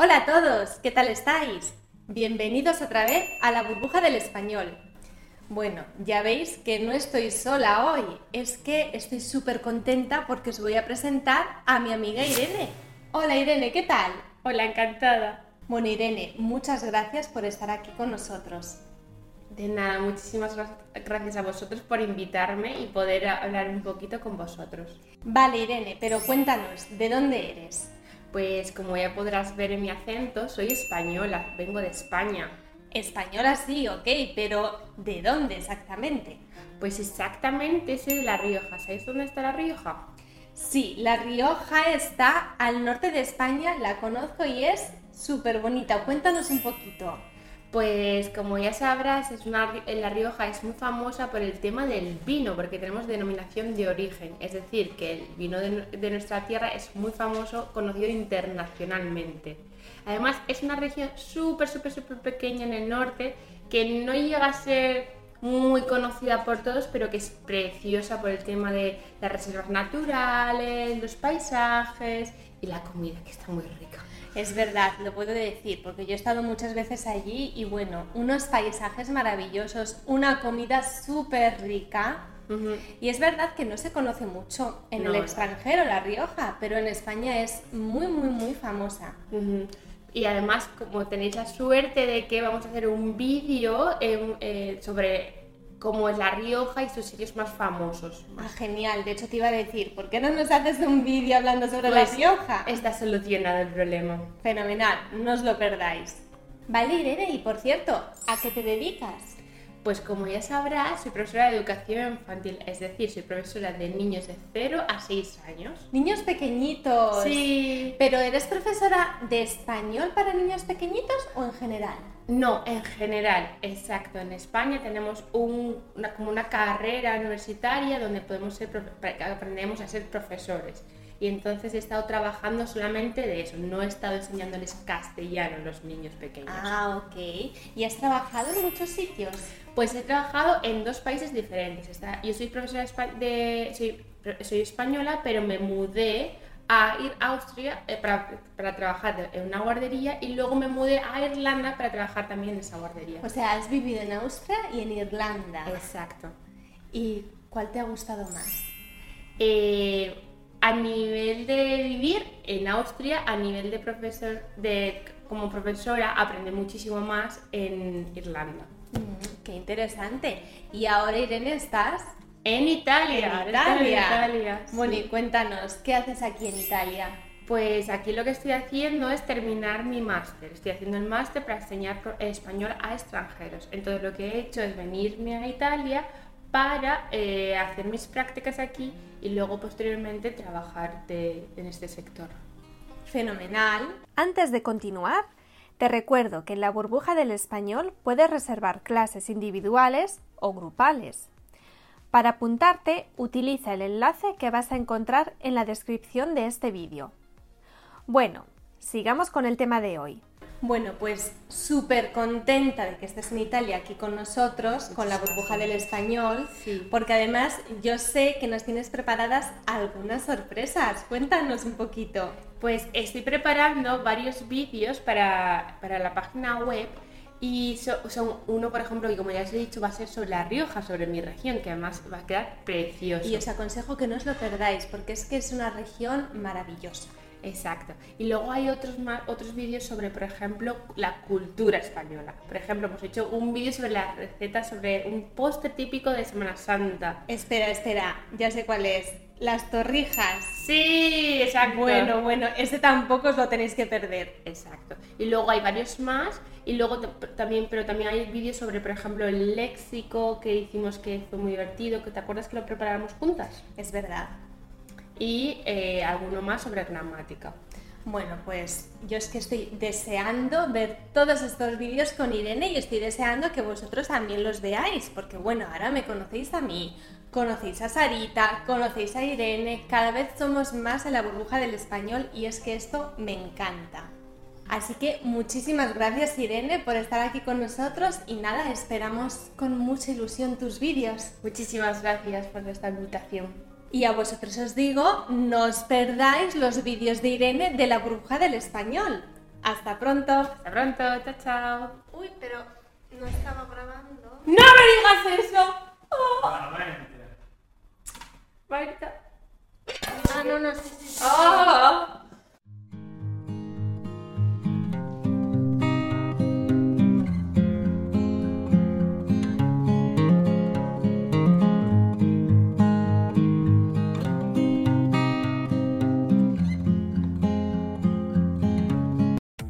Hola a todos, ¿qué tal estáis? Bienvenidos otra vez a la burbuja del español. Bueno, ya veis que no estoy sola hoy, es que estoy súper contenta porque os voy a presentar a mi amiga Irene. Hola Irene, ¿qué tal? Hola, encantada. Bueno Irene, muchas gracias por estar aquí con nosotros. De nada, muchísimas gracias a vosotros por invitarme y poder hablar un poquito con vosotros. Vale Irene, pero cuéntanos, ¿de dónde eres? Pues como ya podrás ver en mi acento, soy española, vengo de España. Española sí, ok, pero ¿de dónde exactamente? Pues exactamente soy de La Rioja. ¿Sabéis dónde está La Rioja? Sí, La Rioja está al norte de España, la conozco y es súper bonita. Cuéntanos un poquito. Pues como ya sabrás, es una, La Rioja es muy famosa por el tema del vino, porque tenemos denominación de origen, es decir, que el vino de, nuestra tierra es muy famoso, conocido internacionalmente. Además, es una región súper, súper, súper pequeña en el norte, que no llega a ser muy conocida por todos, pero que es preciosa por el tema de las reservas naturales, los paisajes y la comida, que está muy rica. Es verdad, lo puedo decir, porque yo he estado muchas veces allí y bueno, unos paisajes maravillosos, una comida súper rica. Y es verdad que no se conoce mucho en el extranjero, La Rioja, pero en España es muy, muy, muy famosa. Y además, como tenéis la suerte de que vamos a hacer un vídeo eh, sobre como es La Rioja y sus sitios más famosos. Ah, genial. De hecho, te iba a decir, ¿por qué no nos haces un vídeo hablando sobre La pues Rioja? Está solucionado el problema. Fenomenal, no os lo perdáis. Vale, Irene, y por cierto, ¿a qué te dedicas? Pues como ya sabrás, soy profesora de educación infantil, es decir, soy profesora de niños de 0 a 6 años. Niños pequeñitos. Sí. ¿Pero eres profesora de español para niños pequeñitos o en general? No, en general, exacto. En España tenemos una, como una carrera universitaria donde podemos ser, aprendemos a ser profesores. Y entonces he estado trabajando solamente de eso, no he estado enseñándoles castellano a los niños pequeños. Ah, ok. ¿Y has trabajado en muchos sitios? Pues he trabajado en dos países diferentes. Yo soy profesora de... Soy, soy española, pero me mudé a ir a Austria eh, para, para, trabajar en una guardería y luego me mudé a Irlanda para trabajar también en esa guardería. O sea, has vivido en Austria y en Irlanda. Exacto. ¿Y cuál te ha gustado más? Eh, a nivel de vivir en Austria, a nivel de profesor, de, como profesora, aprendí muchísimo más en Irlanda. Mm, qué interesante. Y ahora, Irene, estás en Italia, en Italia. Bueno, y cuéntanos, ¿qué haces aquí en Italia? Pues aquí lo que estoy haciendo es terminar mi máster. Estoy haciendo el máster para enseñar español a extranjeros. Entonces lo que he hecho es venirme a Italia para eh, hacer mis prácticas aquí y luego posteriormente trabajar en este sector. Fenomenal. Antes de continuar, te recuerdo que en la burbuja del español puedes reservar clases individuales o grupales. Para apuntarte, utiliza el enlace que vas a encontrar en la descripción de este vídeo. Bueno, sigamos con el tema de hoy. Bueno, pues súper contenta de que estés en Italia aquí con nosotros, con la burbuja del español, porque además yo sé que nos tienes preparadas algunas sorpresas. Cuéntanos un poquito. Pues estoy preparando varios vídeos para, para la página web y son uno, por ejemplo, que como ya os he dicho, va a ser sobre La Rioja, sobre mi región, que además va a quedar precioso. Y os aconsejo que no os lo perdáis, porque es que es una región maravillosa. Exacto. Y luego hay otros, más, otros vídeos sobre, por ejemplo, la cultura española. Por ejemplo, hemos hecho un vídeo sobre la receta, sobre un postre típico de Semana Santa. Espera, espera, ya sé cuál es. Las torrijas. Sí, exacto. Bueno, bueno, ese tampoco os lo tenéis que perder. Exacto. Y luego hay varios más. Y luego también, pero también hay vídeos sobre, por ejemplo, el léxico que hicimos que fue muy divertido. que ¿Te acuerdas que lo preparamos juntas? Es verdad y eh, alguno más sobre gramática. Bueno, pues yo es que estoy deseando ver todos estos vídeos con Irene y estoy deseando que vosotros también los veáis, porque bueno, ahora me conocéis a mí, conocéis a Sarita, conocéis a Irene, cada vez somos más en la burbuja del español y es que esto me encanta. Así que muchísimas gracias Irene por estar aquí con nosotros y nada, esperamos con mucha ilusión tus vídeos. Muchísimas gracias por esta invitación. Y a vosotros os digo, no os perdáis los vídeos de Irene de la bruja del español. Hasta pronto. Hasta pronto, chao, chao. Uy, pero no estaba grabando. ¡No me digas eso! Oh. Ah, no, no, sí, sí. sí. Oh.